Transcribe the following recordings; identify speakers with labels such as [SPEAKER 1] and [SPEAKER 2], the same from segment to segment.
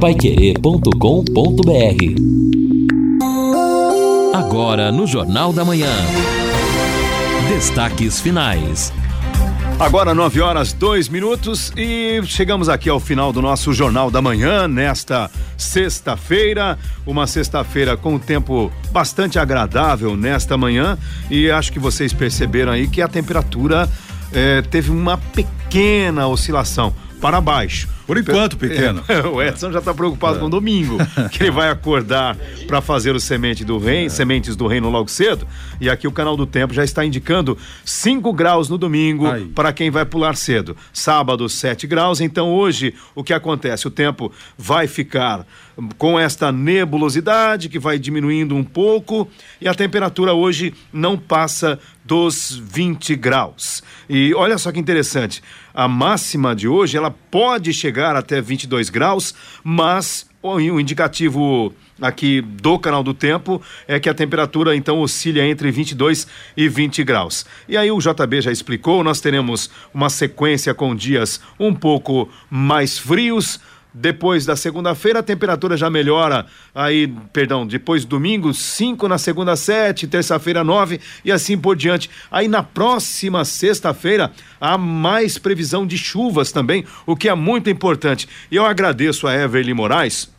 [SPEAKER 1] Paiquerê.com.br Agora no Jornal da Manhã. Destaques finais.
[SPEAKER 2] Agora, 9 horas, 2 minutos e chegamos aqui ao final do nosso Jornal da Manhã, nesta sexta-feira. Uma sexta-feira com tempo bastante agradável nesta manhã e acho que vocês perceberam aí que a temperatura eh, teve uma pequena oscilação para baixo.
[SPEAKER 3] Por enquanto, pequeno.
[SPEAKER 2] É, o Edson já está preocupado é. com domingo, que ele vai acordar para fazer o semente do reino, é. sementes do reino logo cedo. E aqui o canal do Tempo já está indicando 5 graus no domingo para quem vai pular cedo. Sábado, 7 graus. Então hoje o que acontece? O tempo vai ficar com esta nebulosidade que vai diminuindo um pouco e a temperatura hoje não passa dos 20 graus. E olha só que interessante, a máxima de hoje ela pode chegar até 22 graus, mas o indicativo aqui do canal do tempo é que a temperatura então oscila entre 22 e 20 graus. E aí o JB já explicou, nós teremos uma sequência com dias um pouco mais frios, depois da segunda-feira, a temperatura já melhora. Aí, perdão, depois domingo, 5 na segunda, 7, terça-feira, 9 e assim por diante. Aí na próxima sexta-feira, há mais previsão de chuvas também, o que é muito importante. E eu agradeço a Everly Moraes,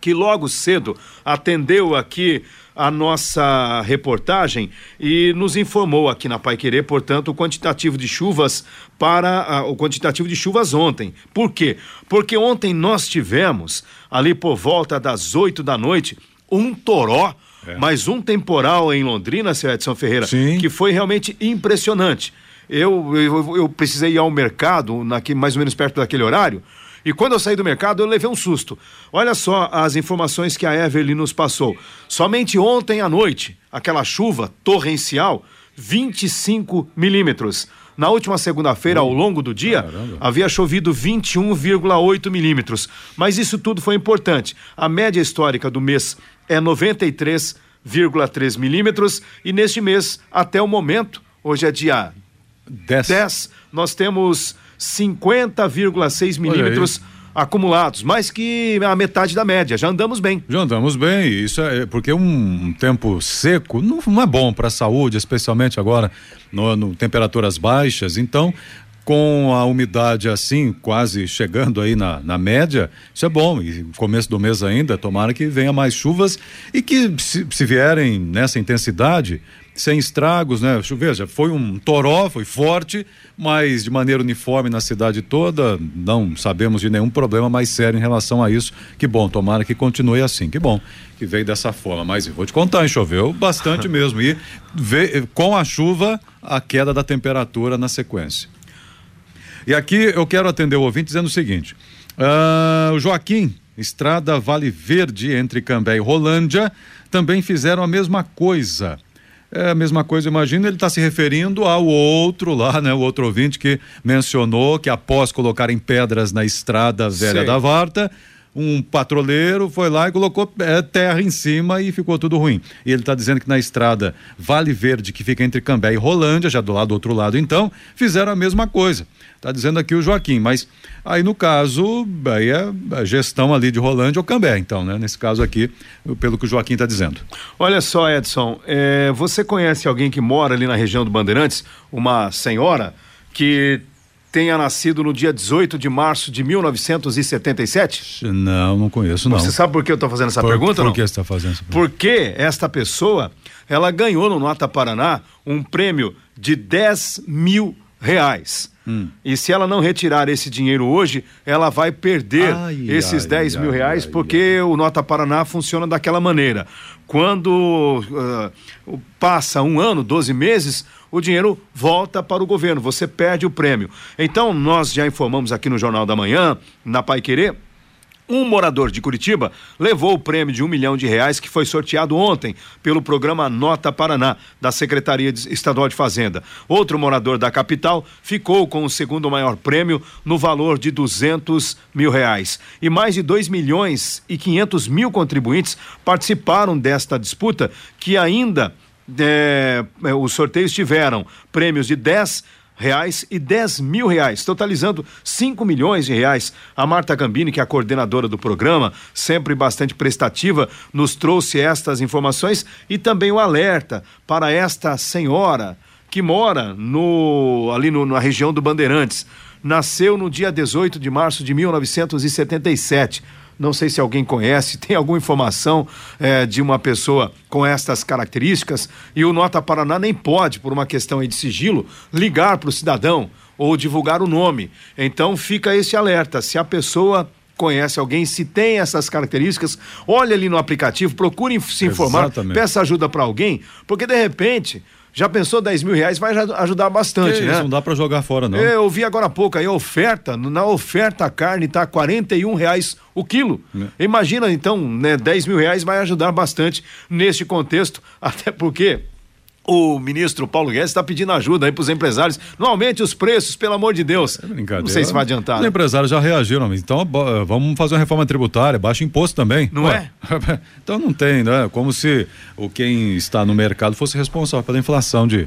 [SPEAKER 2] que logo cedo atendeu aqui a nossa reportagem e nos informou aqui na Pai Querer, portanto, o quantitativo de chuvas para uh, o quantitativo de chuvas ontem. Por quê? Porque ontem nós tivemos ali por volta das 8 da noite um toró é. mas um temporal em Londrina, seu Edson Ferreira,
[SPEAKER 3] Sim.
[SPEAKER 2] que foi realmente impressionante. Eu, eu, eu precisei ir ao mercado, naqui, mais ou menos perto daquele horário, e quando eu saí do mercado, eu levei um susto. Olha só as informações que a Everly nos passou. Somente ontem à noite, aquela chuva torrencial, 25 milímetros. Na última segunda-feira, ao longo do dia, Caramba. havia chovido 21,8 milímetros. Mas isso tudo foi importante. A média histórica do mês é 93,3 milímetros. E neste mês, até o momento, hoje é dia 10, 10 nós temos 50,6 milímetros acumulados, mais que a metade da média. Já andamos bem.
[SPEAKER 3] Já andamos bem. Isso é porque um, tempo seco não, não é bom para a saúde, especialmente agora no, no, temperaturas baixas. Então, com a umidade assim, quase chegando aí na, na média, isso é bom. E começo do mês ainda, tomara que venha mais chuvas e que se, se vierem nessa intensidade, sem estragos, né? Veja, foi um toró, foi forte, mas de maneira uniforme na cidade toda, não sabemos de nenhum problema mais sério em relação a isso. Que bom, tomara que continue assim, que bom que veio dessa forma. Mas vou te contar, hein, choveu bastante mesmo. E veio, com a chuva, a queda da temperatura na sequência. E aqui eu quero atender o ouvinte dizendo o seguinte: uh, o Joaquim, Estrada Vale Verde, entre Cambé e Rolândia, também fizeram a mesma coisa é a mesma coisa, imagina, ele está se referindo ao outro lá, né? O outro ouvinte que mencionou que após colocarem pedras na estrada velha Sei. da Varta, um patrulheiro foi lá e colocou é, terra em cima e ficou tudo ruim. E ele está dizendo que na estrada Vale Verde, que fica entre Cambé e Rolândia, já do lado do outro lado, então, fizeram a mesma coisa. Está dizendo aqui o Joaquim, mas aí no caso, aí é a gestão ali de Rolândia ou Cambé, então, né? Nesse caso aqui, pelo que o Joaquim está dizendo.
[SPEAKER 2] Olha só, Edson, é, você conhece alguém que mora ali na região do Bandeirantes? Uma senhora que tenha nascido no dia 18 de março de 1977?
[SPEAKER 3] Não, não conheço, não.
[SPEAKER 2] Você sabe por que eu estou fazendo essa por, pergunta?
[SPEAKER 3] Por
[SPEAKER 2] não?
[SPEAKER 3] que você está fazendo essa
[SPEAKER 2] pergunta? Porque esta pessoa, ela ganhou no Nota Paraná um prêmio de 10 mil reais. Hum. E se ela não retirar esse dinheiro hoje, ela vai perder ai, esses ai, 10 ai, mil reais, porque o Nota Paraná funciona daquela maneira. Quando uh, passa um ano, 12 meses, o dinheiro volta para o governo, você perde o prêmio. Então, nós já informamos aqui no Jornal da Manhã, na Pai Querer, um morador de Curitiba levou o prêmio de um milhão de reais que foi sorteado ontem pelo programa Nota Paraná, da Secretaria Estadual de Fazenda. Outro morador da capital ficou com o segundo maior prêmio no valor de duzentos mil reais. E mais de dois milhões e quinhentos mil contribuintes participaram desta disputa que ainda é, os sorteios tiveram prêmios de 10 reais e 10 mil reais, totalizando 5 milhões de reais. A Marta Gambini, que é a coordenadora do programa, sempre bastante prestativa, nos trouxe estas informações e também o alerta para esta senhora que mora no ali no, na região do Bandeirantes. Nasceu no dia 18 de março de 1977 não sei se alguém conhece, tem alguma informação é, de uma pessoa com estas características e o Nota Paraná nem pode, por uma questão de sigilo, ligar para o cidadão ou divulgar o nome. Então fica esse alerta. Se a pessoa conhece alguém, se tem essas características, olhe ali no aplicativo, procure se informar, Exatamente. peça ajuda para alguém, porque de repente já pensou 10 mil reais? Vai ajudar bastante, que né? Isso,
[SPEAKER 3] não dá para jogar fora, não.
[SPEAKER 2] Eu vi agora há pouco aí a oferta, na oferta a carne está 41 reais o quilo. É. Imagina então, né, 10 mil reais vai ajudar bastante neste contexto, até porque o ministro Paulo Guedes está pedindo ajuda aí para os empresários. Não aumente os preços, pelo amor de Deus. É brincadeira. Não sei se vai adiantar.
[SPEAKER 3] Os né? empresários já reagiram, então vamos fazer uma reforma tributária, baixa imposto também.
[SPEAKER 2] Não Ué?
[SPEAKER 3] é? então não tem, né? Como se o quem está no mercado fosse responsável pela inflação de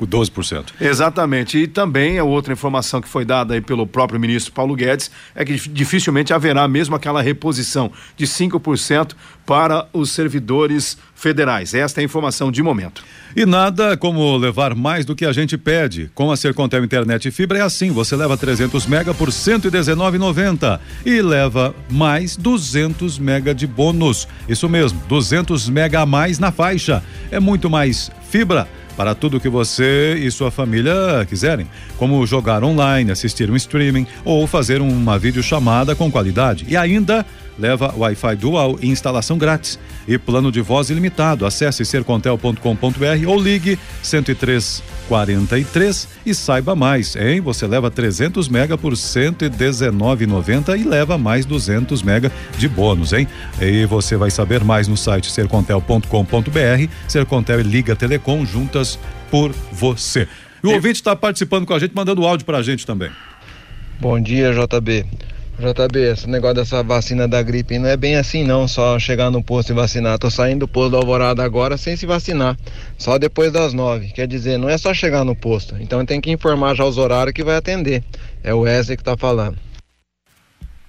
[SPEAKER 3] 12%.
[SPEAKER 2] Exatamente. E também a outra informação que foi dada aí pelo próprio ministro Paulo Guedes é que dificilmente haverá mesmo aquela reposição de 5% para os servidores federais. Esta é a informação de momento.
[SPEAKER 3] E nada como levar mais do que a gente pede. Com a Sercontel Internet e Fibra é assim, você leva 300 mega por 119,90 e leva mais 200 mega de bônus. Isso mesmo, 200 mega a mais na faixa. É muito mais fibra para tudo que você e sua família quiserem, como jogar online, assistir um streaming ou fazer uma videochamada com qualidade. E ainda leva Wi-Fi Dual e instalação grátis e plano de voz ilimitado. Acesse sercontel.com.br ou ligue 10343 e saiba mais, hein? Você leva 300 mega por 119,90 e leva mais 200 mega de bônus, hein? E você vai saber mais no site sercontel.com.br. Sercontel e Liga Telecom juntas por você. E o ouvinte está participando com a gente, mandando áudio para a gente também.
[SPEAKER 4] Bom dia, JB. JB, esse negócio dessa vacina da gripe não é bem assim não, só chegar no posto e vacinar. Tô saindo do posto da Alvorada agora sem se vacinar, só depois das nove. Quer dizer, não é só chegar no posto, então tem que informar já os horários que vai atender. É o Wesley que tá falando.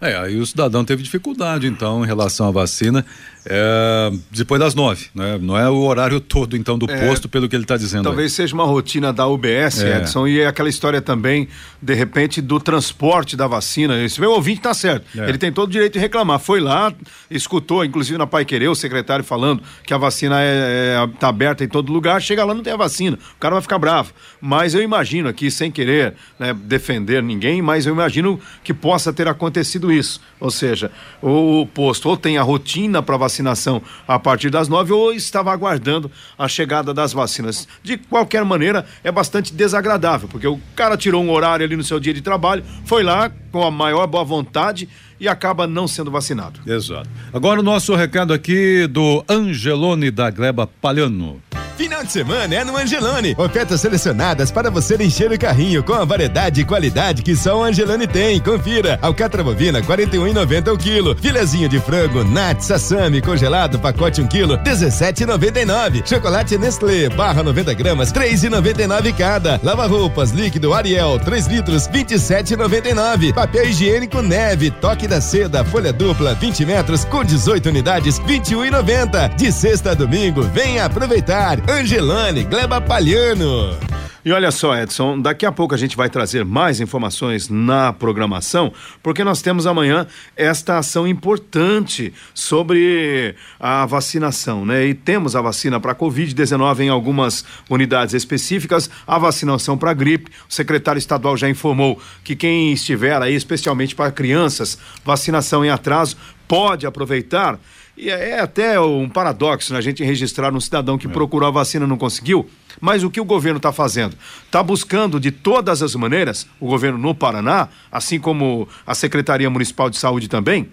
[SPEAKER 3] É, aí o cidadão teve dificuldade, então, em relação à vacina, é, depois das nove, né? Não é o horário todo, então, do é, posto, pelo que ele está dizendo.
[SPEAKER 2] Talvez aí. seja uma rotina da UBS, é. Edson, e é aquela história também, de repente, do transporte da vacina. Esse meu ouvinte está certo. É. Ele tem todo o direito de reclamar. Foi lá, escutou, inclusive na Pai Querer, o secretário falando que a vacina está é, é, aberta em todo lugar, chega lá não tem a vacina. O cara vai ficar bravo. Mas eu imagino aqui, sem querer né, defender ninguém, mas eu imagino que possa ter acontecido isso. Ou seja, o posto ou tem a rotina para vacinação a partir das nove ou estava aguardando a chegada das vacinas. De qualquer maneira, é bastante desagradável, porque o cara tirou um horário ali no seu dia de trabalho, foi lá com a maior boa vontade e acaba não sendo vacinado.
[SPEAKER 3] Exato. Agora o nosso recado aqui do Angelone da Gleba Palhano.
[SPEAKER 5] Final de semana é no Angelone. Ofertas selecionadas para você encher o carrinho com a variedade e qualidade que só o Angelone tem. Confira. Alcatra bovina 41,90 o quilo. Filezinho de frango Nat Sassami congelado pacote 1 quilo 17,99. Chocolate Nestlé barra 90 gramas 3,99 cada. Lava roupas líquido Ariel 3 litros 27,99. Papel higiênico Neve toque da seda folha dupla 20 metros com 18 unidades 21,90. De sexta a domingo venha aproveitar. Angelane, Gleba Palhano.
[SPEAKER 2] E olha só, Edson, daqui a pouco a gente vai trazer mais informações na programação, porque nós temos amanhã esta ação importante sobre a vacinação, né? E temos a vacina para Covid-19 em algumas unidades específicas, a vacinação para gripe. O secretário estadual já informou que quem estiver aí, especialmente para crianças, vacinação em atraso, pode aproveitar e é, é até um paradoxo né, a gente registrar um cidadão que é. procurou a vacina e não conseguiu. Mas o que o governo está fazendo? Está buscando de todas as maneiras, o governo no Paraná, assim como a Secretaria Municipal de Saúde também,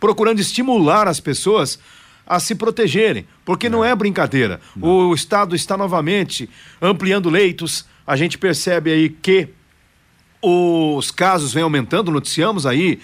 [SPEAKER 2] procurando estimular as pessoas a se protegerem, porque não, não é brincadeira. Não. O Estado está novamente ampliando leitos. A gente percebe aí que os casos vêm aumentando, noticiamos aí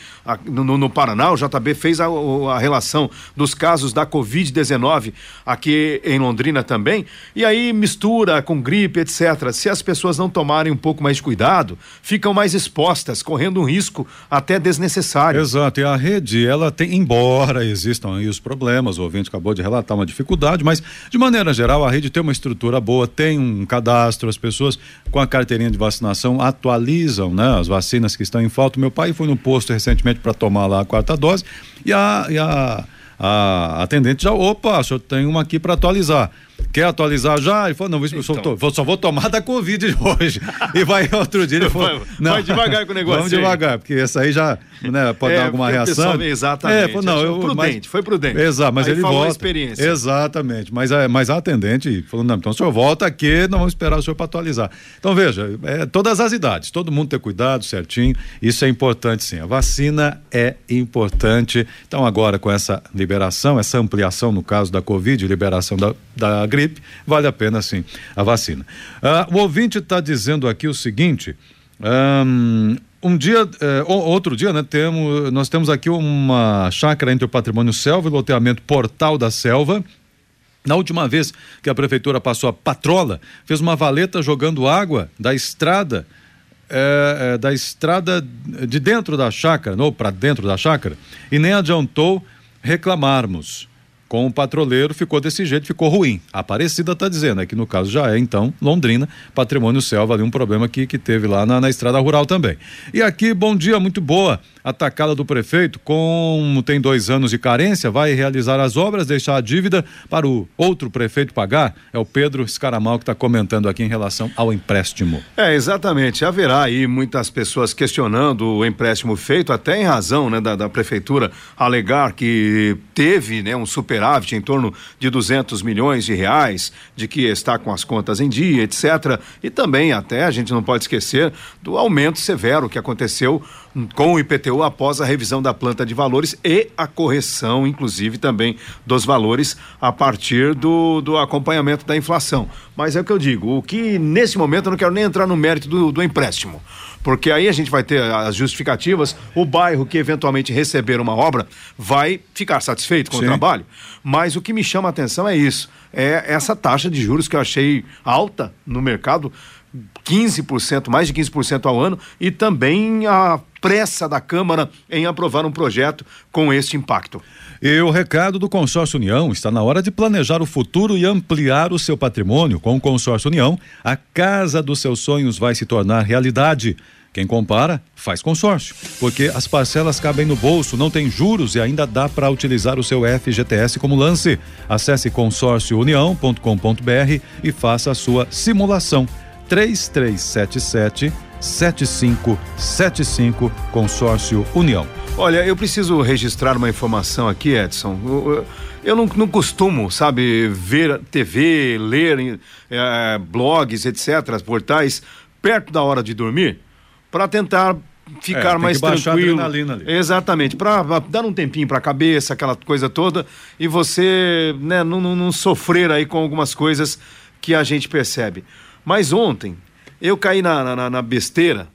[SPEAKER 2] no, no, Paraná, o JB fez a, a relação dos casos da Covid-19 aqui em Londrina também, e aí mistura com gripe, etc. Se as pessoas não tomarem um pouco mais de cuidado, ficam mais expostas, correndo um risco até desnecessário.
[SPEAKER 3] Exato, e a rede, ela tem, embora existam aí os problemas, o ouvinte acabou de relatar uma dificuldade, mas de maneira geral a rede tem uma estrutura boa, tem um cadastro, as pessoas com a carteirinha de vacinação atualizam né? As vacinas que estão em falta. Meu pai foi no posto recentemente para tomar lá a quarta dose e a, e a, a atendente já, opa, o senhor tem uma aqui para atualizar. Quer atualizar já? Ele falou, não, então. só, só vou tomar da Covid hoje. e vai outro dia. Ele falou,
[SPEAKER 2] vai, não, vai devagar com o negócio.
[SPEAKER 3] Vamos devagar, porque essa aí já né, pode é, dar alguma reação.
[SPEAKER 2] Pessoal, exatamente. É, falou, não, eu, prudente, mas, foi prudente.
[SPEAKER 3] Exato, mas aí ele volta. Experiência. Exatamente. Mas, é, mas a atendente falou, não, então o senhor volta aqui, não vamos esperar o senhor para atualizar. Então veja, é, todas as idades, todo mundo ter cuidado certinho, isso é importante sim. A vacina é importante. Então agora com essa liberação, essa ampliação no caso da Covid, liberação da, da gripe, vale a pena sim a vacina. Uh, o ouvinte está dizendo aqui o seguinte. Um, um dia, eh, outro dia, né, temos, nós temos aqui uma chácara entre o patrimônio selva e o loteamento Portal da Selva. Na última vez que a prefeitura passou a patrola, fez uma valeta jogando água da estrada, eh, eh, da estrada de dentro da chácara, ou para dentro da chácara, e nem adiantou reclamarmos com o patroleiro ficou desse jeito, ficou ruim. A Aparecida está dizendo, é que no caso já é, então, Londrina, Patrimônio Selva, ali um problema que, que teve lá na, na estrada rural também. E aqui, bom dia, muito boa atacada do prefeito, como tem dois anos de carência, vai realizar as obras, deixar a dívida para o outro prefeito pagar? É o Pedro Escaramal que está comentando aqui em relação ao empréstimo.
[SPEAKER 2] É, exatamente. Haverá aí muitas pessoas questionando o empréstimo feito, até em razão né, da, da prefeitura alegar que teve né, um superávit em torno de 200 milhões de reais, de que está com as contas em dia, etc. E também até a gente não pode esquecer do aumento severo que aconteceu com o IPTU após a revisão da planta de valores e a correção, inclusive, também dos valores a partir do, do acompanhamento da inflação. Mas é o que eu digo, o que nesse momento eu não quero nem entrar no mérito do, do empréstimo porque aí a gente vai ter as justificativas, o bairro que eventualmente receber uma obra vai ficar satisfeito com Sim. o trabalho, mas o que me chama a atenção é isso, é essa taxa de juros que eu achei alta no mercado, 15%, mais de 15% ao ano, e também a pressa da Câmara em aprovar um projeto com este impacto.
[SPEAKER 3] E o recado do Consórcio União está na hora de planejar o futuro e ampliar o seu patrimônio. Com o Consórcio União, a casa dos seus sonhos vai se tornar realidade. Quem compara, faz consórcio, porque as parcelas cabem no bolso, não tem juros e ainda dá para utilizar o seu FGTS como lance. Acesse consórciounião.com.br e faça a sua simulação. 3377 7575 Consórcio União.
[SPEAKER 2] Olha, eu preciso registrar uma informação aqui, Edson. Eu, eu não, não, costumo, sabe, ver TV, ler é, blogs, etc., portais, perto da hora de dormir, para tentar ficar é, mais tranquilo. Exatamente, para dar um tempinho para a cabeça, aquela coisa toda, e você né, não, não, não sofrer aí com algumas coisas que a gente percebe. Mas ontem, eu caí na, na, na besteira,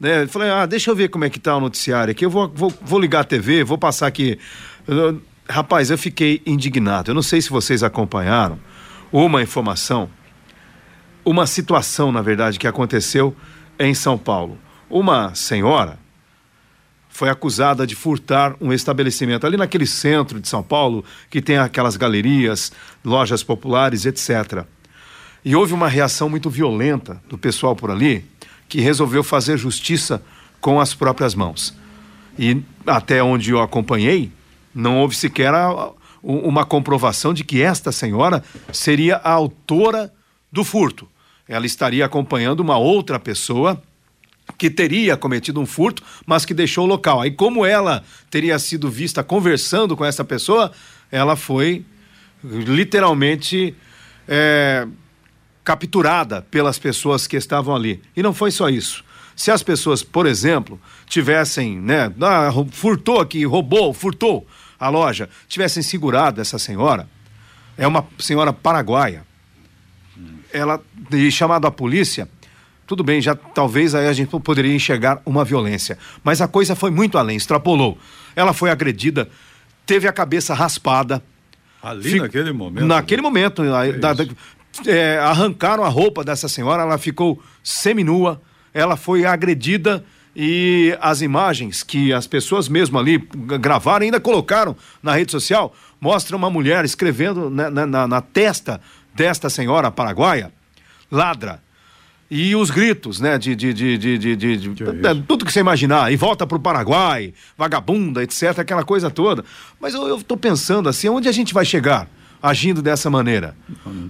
[SPEAKER 2] né? Falei, ah, deixa eu ver como é que tá o noticiário aqui. Eu vou, vou, vou ligar a TV, vou passar aqui. Rapaz, eu fiquei indignado. Eu não sei se vocês acompanharam uma informação, uma situação, na verdade, que aconteceu em São Paulo. Uma senhora foi acusada de furtar um estabelecimento ali naquele centro de São Paulo que tem aquelas galerias, lojas populares, etc. E houve uma reação muito violenta do pessoal por ali, que resolveu fazer justiça com as próprias mãos. E até onde eu acompanhei, não houve sequer a, uma comprovação de que esta senhora seria a autora do furto. Ela estaria acompanhando uma outra pessoa que teria cometido um furto, mas que deixou o local. Aí, como ela teria sido vista conversando com essa pessoa, ela foi literalmente é, capturada pelas pessoas que estavam ali. E não foi só isso. Se as pessoas, por exemplo, tivessem, né, ah, furtou aqui, roubou, furtou a loja, tivessem segurado essa senhora, é uma senhora paraguaia, ela e chamado a polícia, tudo bem, já talvez aí a gente poderia enxergar uma violência. Mas a coisa foi muito além, extrapolou. Ela foi agredida, teve a cabeça raspada.
[SPEAKER 3] Ali naquele momento?
[SPEAKER 2] Naquele momento. É da, da, é, arrancaram a roupa dessa senhora, ela ficou seminua, ela foi agredida e as imagens que as pessoas mesmo ali gravaram, ainda colocaram na rede social, mostram uma mulher escrevendo na, na, na testa desta senhora paraguaia, ladra. E os gritos, né, de, de, de, de, de, de, de que é tudo que você imaginar, e volta pro Paraguai, vagabunda, etc, aquela coisa toda. Mas eu, eu tô pensando assim, onde a gente vai chegar? Agindo dessa maneira.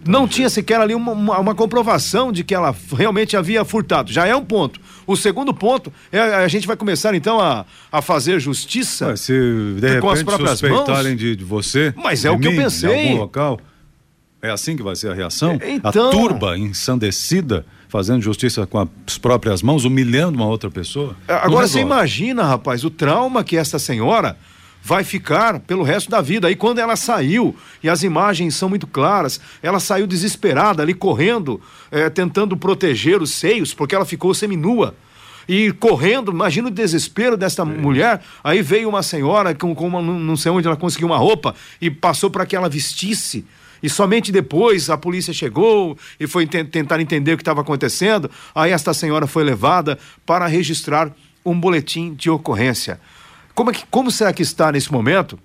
[SPEAKER 2] Não, tinha sequer ali uma, uma, uma, comprovação de que ela realmente havia furtado. Já é um ponto. O segundo ponto é a gente vai começar então a, a fazer justiça
[SPEAKER 3] Mas se de com as próprias suspeitarem de, de, você.
[SPEAKER 2] Mas é o que mim, eu pensei.
[SPEAKER 3] Em algum local. É assim que vai ser a reação? É, então... A turba ensandecida fazendo justiça com as próprias mãos, humilhando uma outra pessoa.
[SPEAKER 2] Agora você imagina, rapaz, o trauma que essa senhora vai ficar pelo resto da vida. Aí quando ela saiu, e as imagens são muito claras, ela saiu desesperada ali correndo, é, tentando proteger os seios, porque ela ficou seminua. E correndo, imagina o desespero desta mulher. Aí veio uma senhora com, com uma, não sei onde ela conseguiu uma roupa e passou para que ela vestisse. E somente depois a polícia chegou e foi tentar entender o que estava acontecendo. Aí esta senhora foi levada para registrar um boletim de ocorrência. Como, é que, como será que está nesse momento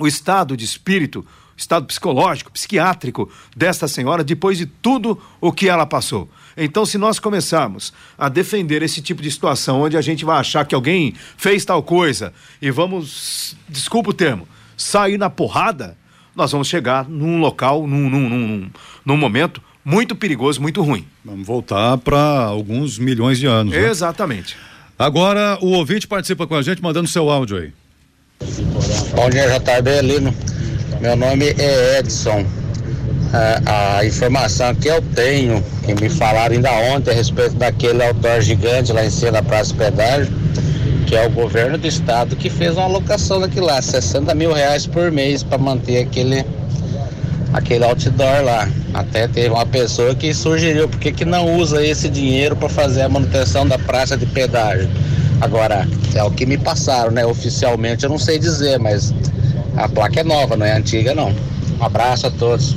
[SPEAKER 2] o estado de espírito, o estado psicológico, psiquiátrico desta senhora depois de tudo o que ela passou? Então, se nós começarmos a defender esse tipo de situação, onde a gente vai achar que alguém fez tal coisa e vamos, desculpa o termo, sair na porrada, nós vamos chegar num local, num, num, num, num momento muito perigoso, muito ruim.
[SPEAKER 3] Vamos voltar para alguns milhões de anos.
[SPEAKER 2] Né?
[SPEAKER 3] Agora o ouvinte participa com a gente mandando seu áudio aí.
[SPEAKER 6] Bom dia, JB Lino. Meu nome é Edson. A, a, informação que eu tenho, que me falaram ainda ontem a respeito daquele autor gigante lá em cima da Praça Pedágio, que é o governo do estado que fez uma alocação daquilo lá, 60 mil reais por mês para manter aquele aquele outdoor lá. Até teve uma pessoa que sugeriu por que, que não usa esse dinheiro para fazer a manutenção da praça de pedágio. Agora, é o que me passaram, né? Oficialmente eu não sei dizer, mas a placa é nova, não é antiga não. Um abraço a todos.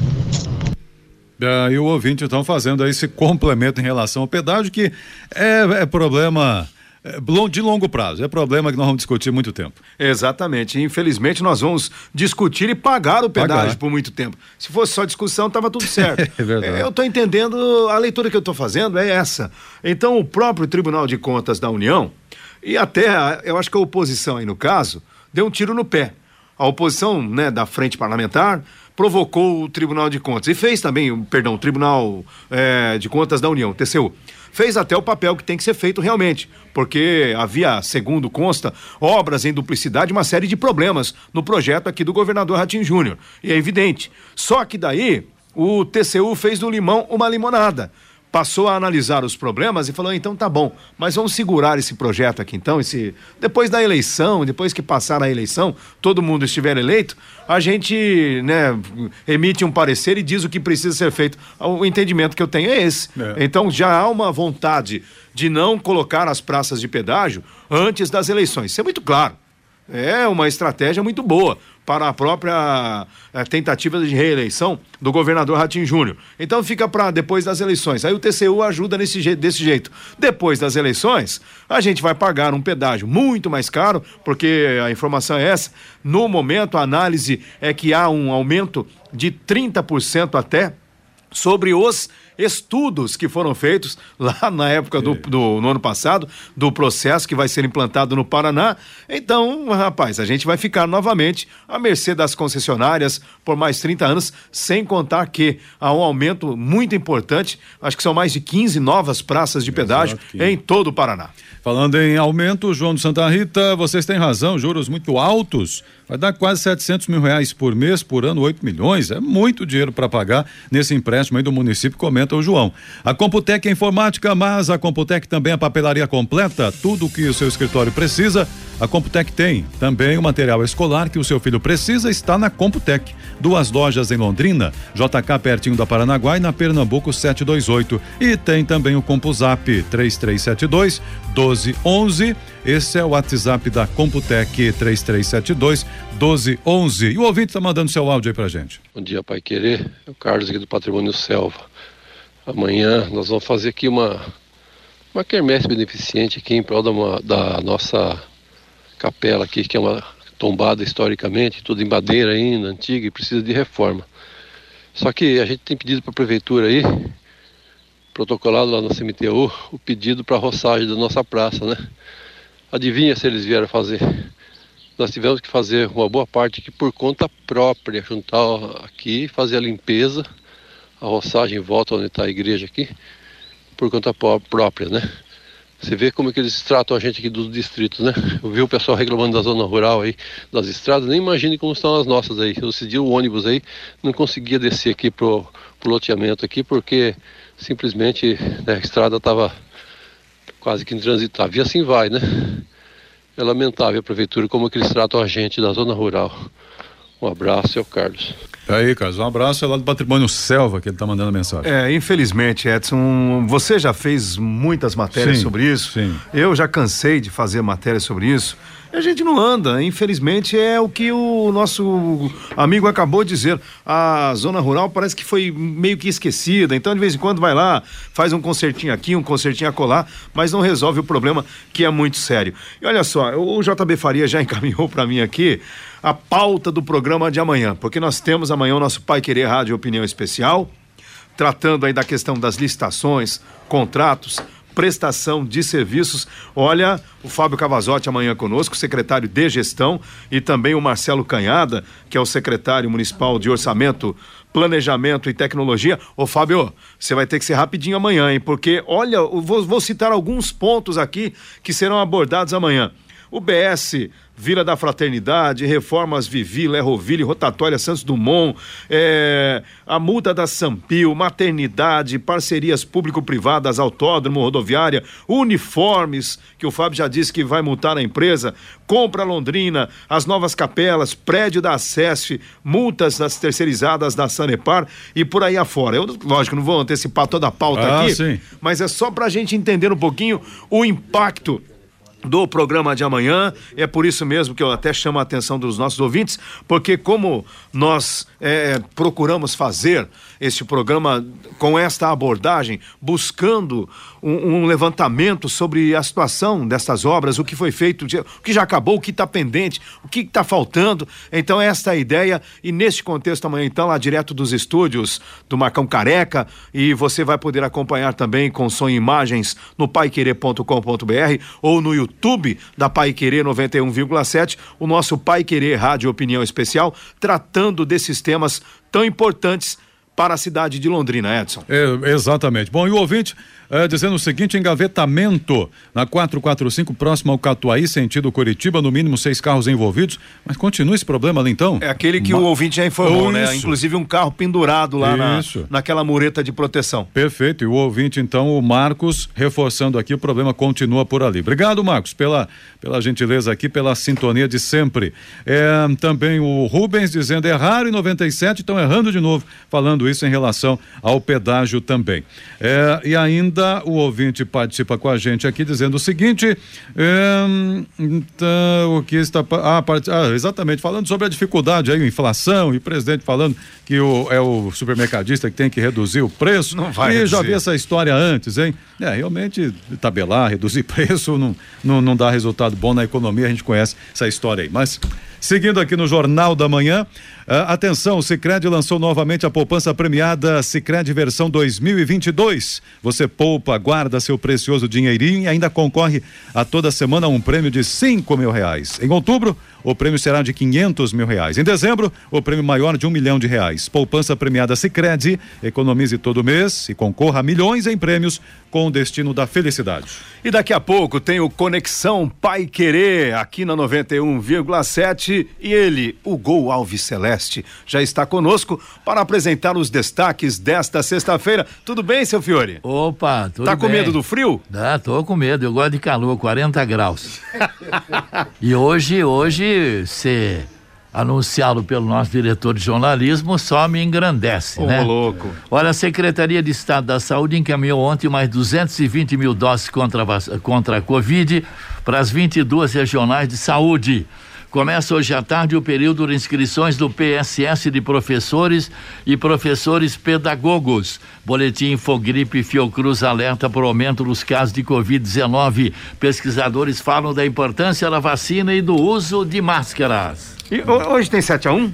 [SPEAKER 3] É, e o ouvinte então fazendo esse complemento em relação ao pedágio, que é, é problema de longo prazo. É problema que nós vamos discutir muito tempo.
[SPEAKER 2] Exatamente. Infelizmente, nós vamos discutir e pagar o pedágio pagar. por muito tempo. Se fosse só discussão, estava tudo certo. é verdade. Eu estou entendendo, a leitura que eu estou fazendo é essa. Então, o próprio Tribunal de Contas da União, e até, eu acho que a oposição aí no caso, deu um tiro no pé. A oposição né, da frente parlamentar provocou o Tribunal de Contas e fez também, perdão, o Tribunal é, de Contas da União, TCU fez até o papel que tem que ser feito realmente, porque havia, segundo consta, obras em duplicidade, uma série de problemas no projeto aqui do governador Ratinho Júnior. E é evidente. Só que daí o TCU fez do limão uma limonada passou a analisar os problemas e falou: então tá bom, mas vamos segurar esse projeto aqui então, esse depois da eleição, depois que passar a eleição, todo mundo estiver eleito, a gente, né, emite um parecer e diz o que precisa ser feito. O entendimento que eu tenho é esse. É. Então já há uma vontade de não colocar as praças de pedágio antes das eleições. Isso é muito claro. É uma estratégia muito boa para a própria é, tentativa de reeleição do governador Ratinho Júnior. Então fica para depois das eleições. Aí o TCU ajuda nesse desse jeito. Depois das eleições, a gente vai pagar um pedágio muito mais caro, porque a informação é essa. No momento, a análise é que há um aumento de 30% até sobre os estudos que foram feitos lá na época do, do no ano passado, do processo que vai ser implantado no Paraná. Então, rapaz, a gente vai ficar novamente à mercê das concessionárias por mais 30 anos, sem contar que há um aumento muito importante, acho que são mais de 15 novas praças de pedágio em todo o Paraná.
[SPEAKER 3] Falando em aumento, João de Santa Rita, vocês têm razão, juros muito altos, vai dar quase 700 mil reais por mês, por ano, 8 milhões, é muito dinheiro para pagar nesse empréstimo aí do município, comenta comenta o João. A Computec é informática, mas a Computec também é papelaria completa. Tudo o que o seu escritório precisa, a Computec tem. Também o material escolar que o seu filho precisa está na Computec. Duas lojas em Londrina, JK pertinho da Paranaguá e na Pernambuco 728. E tem também o CompuZap 3372 1211. Esse é o WhatsApp da Computec 3372 1211. E o ouvinte está mandando seu áudio aí pra gente.
[SPEAKER 7] Bom dia, Pai Querer. É o Carlos aqui do Patrimônio Selva. Amanhã nós vamos fazer aqui uma, uma quermesse beneficente aqui em prol da, uma, da nossa capela aqui, que é uma tombada historicamente, tudo em madeira ainda, antiga e precisa de reforma. Só que a gente tem pedido para a prefeitura aí, protocolado lá no CMTU, o pedido para a roçagem da nossa praça, né? Adivinha se eles vieram fazer? Nós tivemos que fazer uma boa parte aqui por conta própria, juntar aqui, fazer a limpeza, a roçagem em volta onde está a igreja aqui, por conta própria, né? Você vê como é que eles tratam a gente aqui dos distritos, né? Eu vi o pessoal reclamando da zona rural aí, das estradas, nem imagine como estão as nossas aí. Eu decidi o ônibus aí, não conseguia descer aqui pro, pro loteamento aqui, porque simplesmente né, a estrada estava quase que intransitável. E assim vai, né? É lamentável a prefeitura como é que eles tratam a gente da zona rural. Um abraço, é o Carlos.
[SPEAKER 3] Aí, Carlos, um abraço é lá do Patrimônio Selva que ele está mandando mensagem.
[SPEAKER 2] É, infelizmente, Edson, você já fez muitas matérias
[SPEAKER 3] Sim,
[SPEAKER 2] sobre isso.
[SPEAKER 3] sim.
[SPEAKER 2] Eu já cansei de fazer matérias sobre isso. E a gente não anda, infelizmente é o que o nosso amigo acabou de dizer. A zona rural parece que foi meio que esquecida, então de vez em quando vai lá, faz um concertinho aqui, um concertinho acolá, mas não resolve o problema que é muito sério. E olha só, o JB Faria já encaminhou para mim aqui a pauta do programa de amanhã, porque nós temos amanhã o nosso Pai Querer Rádio Opinião Especial, tratando aí da questão das licitações, contratos, prestação de serviços. Olha, o Fábio Cavazotti amanhã conosco, secretário de Gestão, e também o Marcelo Canhada, que é o secretário municipal de Orçamento, Planejamento e Tecnologia. Ô Fábio, você vai ter que ser rapidinho amanhã, hein? Porque, olha, vou, vou citar alguns pontos aqui que serão abordados amanhã. O BS Vila da Fraternidade, Reformas Vivi, Lerroville, Rotatória Santos Dumont, é, a multa da Sampio, maternidade, parcerias público-privadas, autódromo, rodoviária, uniformes, que o Fábio já disse que vai multar a empresa, compra Londrina, as novas capelas, prédio da SESF, multas das terceirizadas da Sanepar e por aí afora. Eu, lógico, não vou antecipar toda a pauta
[SPEAKER 3] Ah,
[SPEAKER 2] aqui,
[SPEAKER 3] sim.
[SPEAKER 2] mas é só pra gente entender um pouquinho o impacto do programa de amanhã. É por isso mesmo que eu até chamo a atenção dos nossos ouvintes, porque como nós é, procuramos fazer este programa com esta abordagem, buscando um, um levantamento sobre a situação dessas obras, o que foi feito, o que já acabou, o que está pendente, o que está faltando. Então, esta é a ideia. E neste contexto, amanhã, então, lá direto dos estúdios do Marcão Careca, e você vai poder acompanhar também com som e imagens no paiquerer.com.br ou no YouTube da Pai Querer 91,7, o nosso Pai Querer Rádio Opinião Especial, tratando desses temas tão importantes para a cidade de Londrina, Edson.
[SPEAKER 3] É, exatamente. Bom, e o ouvinte é, dizendo o seguinte: engavetamento na 445, próximo ao Catuaí, sentido Curitiba, no mínimo seis carros envolvidos. Mas continua esse problema ali então?
[SPEAKER 2] É aquele que o ouvinte já informou,
[SPEAKER 3] Oh,
[SPEAKER 2] né?
[SPEAKER 3] isso.
[SPEAKER 2] Inclusive um carro pendurado lá na, naquela mureta de proteção.
[SPEAKER 3] Perfeito. E o ouvinte, então, o Marcos, reforçando aqui, o problema continua por ali. Obrigado, Marcos, pela, pela gentileza aqui, pela sintonia de sempre. É, também o Rubens dizendo erraram em 97, estão errando de novo, falando isso em relação ao pedágio também. É, e ainda o ouvinte participa com a gente aqui dizendo o seguinte: é, então, o que está. Ah, part- ah, exatamente, falando sobre a dificuldade aí, inflação, e o presidente falando que o, é o supermercadista que tem que reduzir o preço.
[SPEAKER 2] Não vai
[SPEAKER 3] E já vi essa história antes, hein? É, realmente, tabelar, reduzir preço não, não, não dá resultado bom na economia, a gente conhece essa história aí. Mas, seguindo aqui no Jornal da Manhã, ah, atenção, o Cicred lançou novamente a poupança premiada Cicred versão 2022. Você poupa, guarda seu precioso dinheirinho e ainda concorre a toda semana a um prêmio de cinco mil reais. Em outubro, o prêmio será de 500 mil reais. Em dezembro, o prêmio maior de um milhão de reais. Poupança premiada Sicredi, economize todo mês e concorra a milhões em prêmios com o destino da felicidade.
[SPEAKER 2] E daqui a pouco tem o Conexão Pai Querer aqui na 91,7 e ele, o Gol Alves Celeste, já está conosco para apresentar os destaques desta sexta-feira. Tudo bem, seu Fiore?
[SPEAKER 8] Opa, tudo
[SPEAKER 2] Tá
[SPEAKER 8] bem.
[SPEAKER 2] com medo do frio?
[SPEAKER 8] Ah, tô com medo, eu gosto de calor, 40 graus. e hoje, hoje, ser anunciado pelo nosso diretor de jornalismo só me engrandece,
[SPEAKER 2] Ô,
[SPEAKER 8] né?
[SPEAKER 2] louco.
[SPEAKER 8] Olha, a Secretaria de Estado da Saúde encaminhou ontem mais 220 mil doses contra contra a Covid para as 22 regionais de saúde. Começa hoje à tarde o período de inscrições do PSS de professores e professores pedagogos. Boletim Infogripe Fiocruz alerta para o aumento dos casos de Covid-19. Pesquisadores falam da importância da vacina e do uso de máscaras.
[SPEAKER 2] E ho- hoje tem 7 a 1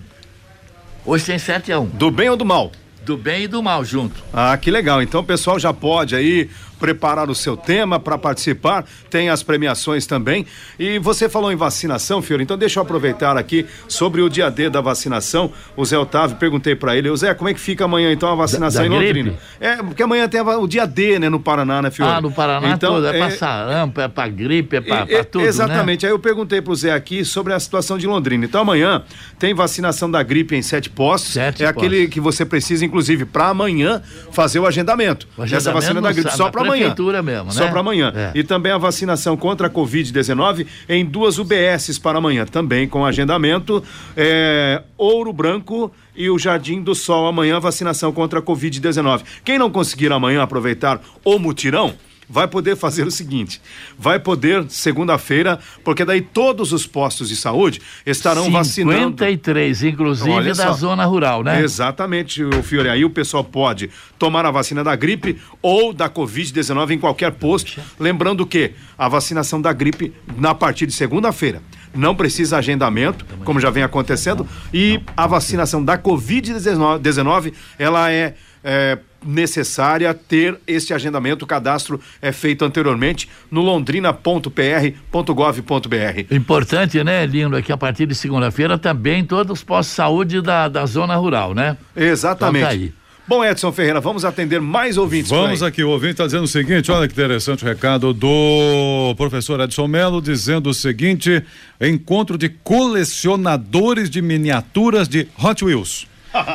[SPEAKER 8] Hoje tem 7 a 1.
[SPEAKER 2] Do bem ou do mal?
[SPEAKER 8] Do bem e do mal junto.
[SPEAKER 2] Ah, que legal. Então o pessoal já pode aí preparar o seu tema para participar. Tem as premiações também. E você falou em vacinação, Fiore. Então deixa eu aproveitar aqui sobre o dia D da vacinação. O Zé Otávio, perguntei para ele, o Zé, como é que fica amanhã então a vacinação
[SPEAKER 8] Da-
[SPEAKER 2] em
[SPEAKER 8] da
[SPEAKER 2] Londrina?
[SPEAKER 8] gripe?
[SPEAKER 2] É, porque amanhã tem o dia D, né, no Paraná, né, Fiore?
[SPEAKER 8] Ah, no Paraná
[SPEAKER 2] então,
[SPEAKER 8] todo. É,
[SPEAKER 2] é,
[SPEAKER 8] pra sarampo, é pra gripe, é pra,
[SPEAKER 2] e-
[SPEAKER 8] pra tudo, né?
[SPEAKER 2] Exatamente. Aí eu perguntei pro Zé aqui sobre a situação de Londrina. Então amanhã tem vacinação da gripe em sete postos.
[SPEAKER 8] Sete
[SPEAKER 2] é aquele
[SPEAKER 8] postos.
[SPEAKER 2] que você precisa, inclusive, para amanhã fazer o agendamento.
[SPEAKER 8] O
[SPEAKER 2] Essa
[SPEAKER 8] agendamento
[SPEAKER 2] vacina da gripe só para amanhã.
[SPEAKER 8] Prefeitura mesmo,
[SPEAKER 2] Só
[SPEAKER 8] né?
[SPEAKER 2] para amanhã.
[SPEAKER 8] É.
[SPEAKER 2] E também a vacinação contra a Covid-19 em duas UBSs para amanhã, também com agendamento. é, Ouro Branco e o Jardim do Sol amanhã, vacinação contra a Covid-19. Quem não conseguir amanhã aproveitar o mutirão, vai poder fazer o seguinte: vai poder, segunda-feira, porque daí todos os postos de saúde estarão vacinando.
[SPEAKER 8] 53, inclusive
[SPEAKER 2] Olha
[SPEAKER 8] da
[SPEAKER 2] só.
[SPEAKER 8] zona rural, né?
[SPEAKER 2] Exatamente, o Fiore. Aí o pessoal pode tomar a vacina da gripe ou da Covid-19 em qualquer posto. Lembrando que a vacinação da gripe na partir de segunda-feira. Não precisa agendamento, como já vem acontecendo. E a vacinação da Covid-19, ela é, é necessária ter este agendamento. O cadastro é feito anteriormente no londrina.pr.gov.br.
[SPEAKER 8] Importante, né, Lindo, é que a partir de segunda-feira também todos os postos de saúde da, da zona rural, né?
[SPEAKER 2] Exatamente.
[SPEAKER 8] Então tá aí.
[SPEAKER 2] Bom, Edson Ferreira, vamos atender mais ouvintes.
[SPEAKER 3] Vamos aqui, o ouvinte está dizendo o seguinte: olha que interessante o recado do professor Edson Melo, dizendo o seguinte: encontro de colecionadores de miniaturas de Hot Wheels.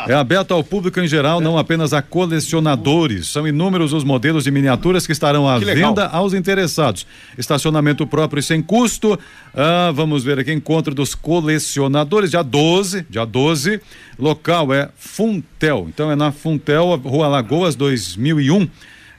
[SPEAKER 3] É aberto ao público em geral, não apenas a colecionadores. São inúmeros os modelos de miniaturas que estarão à
[SPEAKER 2] Que
[SPEAKER 3] venda aos interessados. Estacionamento próprio e sem custo. Ah, vamos ver aqui, encontro dos colecionadores, dia 12, dia 12. Local é Funtel. Então é na Funtel, Rua Lagoas 2001.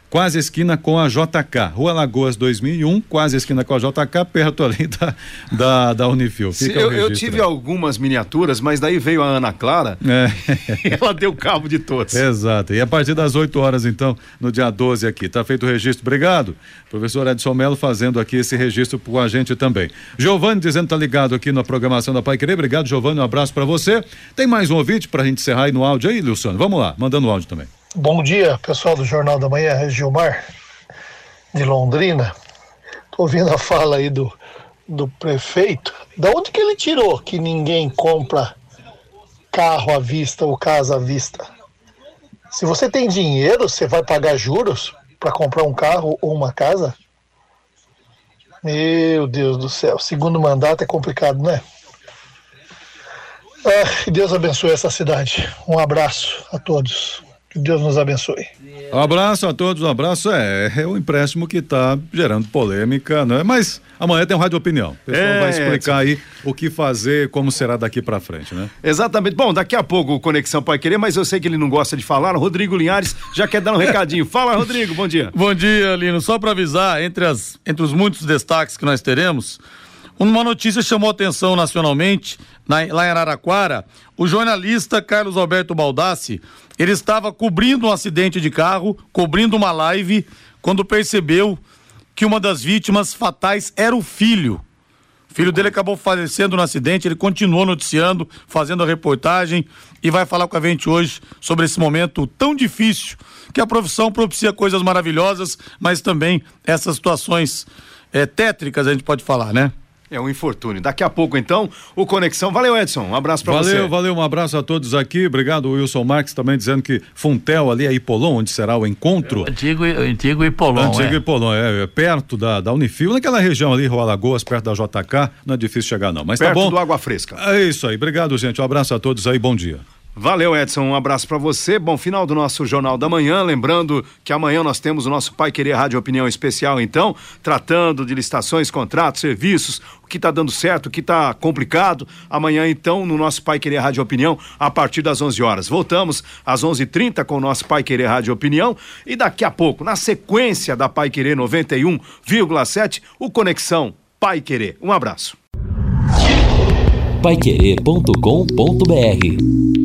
[SPEAKER 3] Quase esquina com a JK. Rua Lagoas 2001, quase esquina com a JK, perto ali da, da, da Unifil. Fica
[SPEAKER 2] eu, eu tive algumas miniaturas, mas daí veio a Ana Clara
[SPEAKER 3] É.
[SPEAKER 2] e ela deu cabo de todas.
[SPEAKER 3] Exato. E a partir das 8 horas, então, no dia 12 aqui. Tá feito o registro. Obrigado. Professor Edson Melo fazendo aqui esse registro com a gente também. Giovanni dizendo que tá ligado aqui na programação da Pai Querer. Obrigado, Giovanni. Um abraço para você. Tem mais um ouvinte pra gente encerrar aí no áudio aí, Luciano? Vamos lá, mandando o áudio também.
[SPEAKER 9] Bom dia, pessoal do Jornal da Manhã, é Gilmar, de Londrina. Tô ouvindo a fala aí do, do prefeito. Da onde que ele tirou que ninguém compra carro à vista ou casa à vista? Se você tem dinheiro, você vai pagar juros para comprar um carro ou uma casa? Meu Deus do céu, segundo mandato é complicado, né? Ah, Deus abençoe essa cidade. Um abraço a todos. Que Deus nos abençoe.
[SPEAKER 3] Um abraço a todos, um abraço. É, é o empréstimo que está gerando polêmica, não é? Mas amanhã tem um Rádio Opinião. O pessoal
[SPEAKER 2] É,
[SPEAKER 3] vai explicar aí o que fazer, como será daqui para frente, né?
[SPEAKER 2] Exatamente. Bom, daqui a pouco o Conexão Pai Querer, mas eu sei que ele não gosta de falar. Rodrigo Linhares já quer dar um recadinho. Fala, Rodrigo, bom dia.
[SPEAKER 10] Bom dia, Lino. Só para avisar, entre, as, entre os muitos destaques que nós teremos, uma notícia chamou atenção nacionalmente, na- lá em Araraquara. O jornalista Carlos Alberto Baldassi, ele estava cobrindo um acidente de carro, cobrindo uma live, quando percebeu que uma das vítimas fatais era o filho. O filho dele acabou falecendo no acidente, ele continuou noticiando, fazendo a reportagem e vai falar com a gente hoje sobre esse momento tão difícil, que a profissão propicia coisas maravilhosas, mas também essas situações é, tétricas, a gente pode falar, né?
[SPEAKER 2] É um infortúnio. Daqui a pouco, então, o Conexão. Valeu, Edson. Um abraço para você.
[SPEAKER 3] Valeu, valeu. Um abraço a todos aqui. Obrigado, Wilson Marques, também dizendo que Funtel ali é Ipolon, onde será o encontro.
[SPEAKER 8] É, antigo, antigo Ipolon.
[SPEAKER 3] Antigo é. Ipolon, é, é, perto da, da Unifil, naquela região ali, Rua Lagoas, perto da JK. Não é difícil chegar, não. Mas
[SPEAKER 2] perto
[SPEAKER 3] tá bom.
[SPEAKER 2] do Água Fresca.
[SPEAKER 3] É isso aí. Obrigado, gente. Um abraço a todos aí. Bom dia.
[SPEAKER 2] Valeu, Edson. Um abraço para você. Bom final do nosso Jornal da Manhã. Lembrando que amanhã nós temos o nosso Pai Querer Rádio Opinião Especial, então, tratando de licitações, contratos, serviços, o que está dando certo, o que está complicado. Amanhã, então, no nosso Pai Querer Rádio Opinião, a partir das 11 horas. Voltamos às 11:30 com o nosso Pai Querer Rádio Opinião e daqui a pouco, na sequência da Pai Querer 91,7, o Conexão Pai Querer. Um abraço.
[SPEAKER 1] Paiquerê.com.br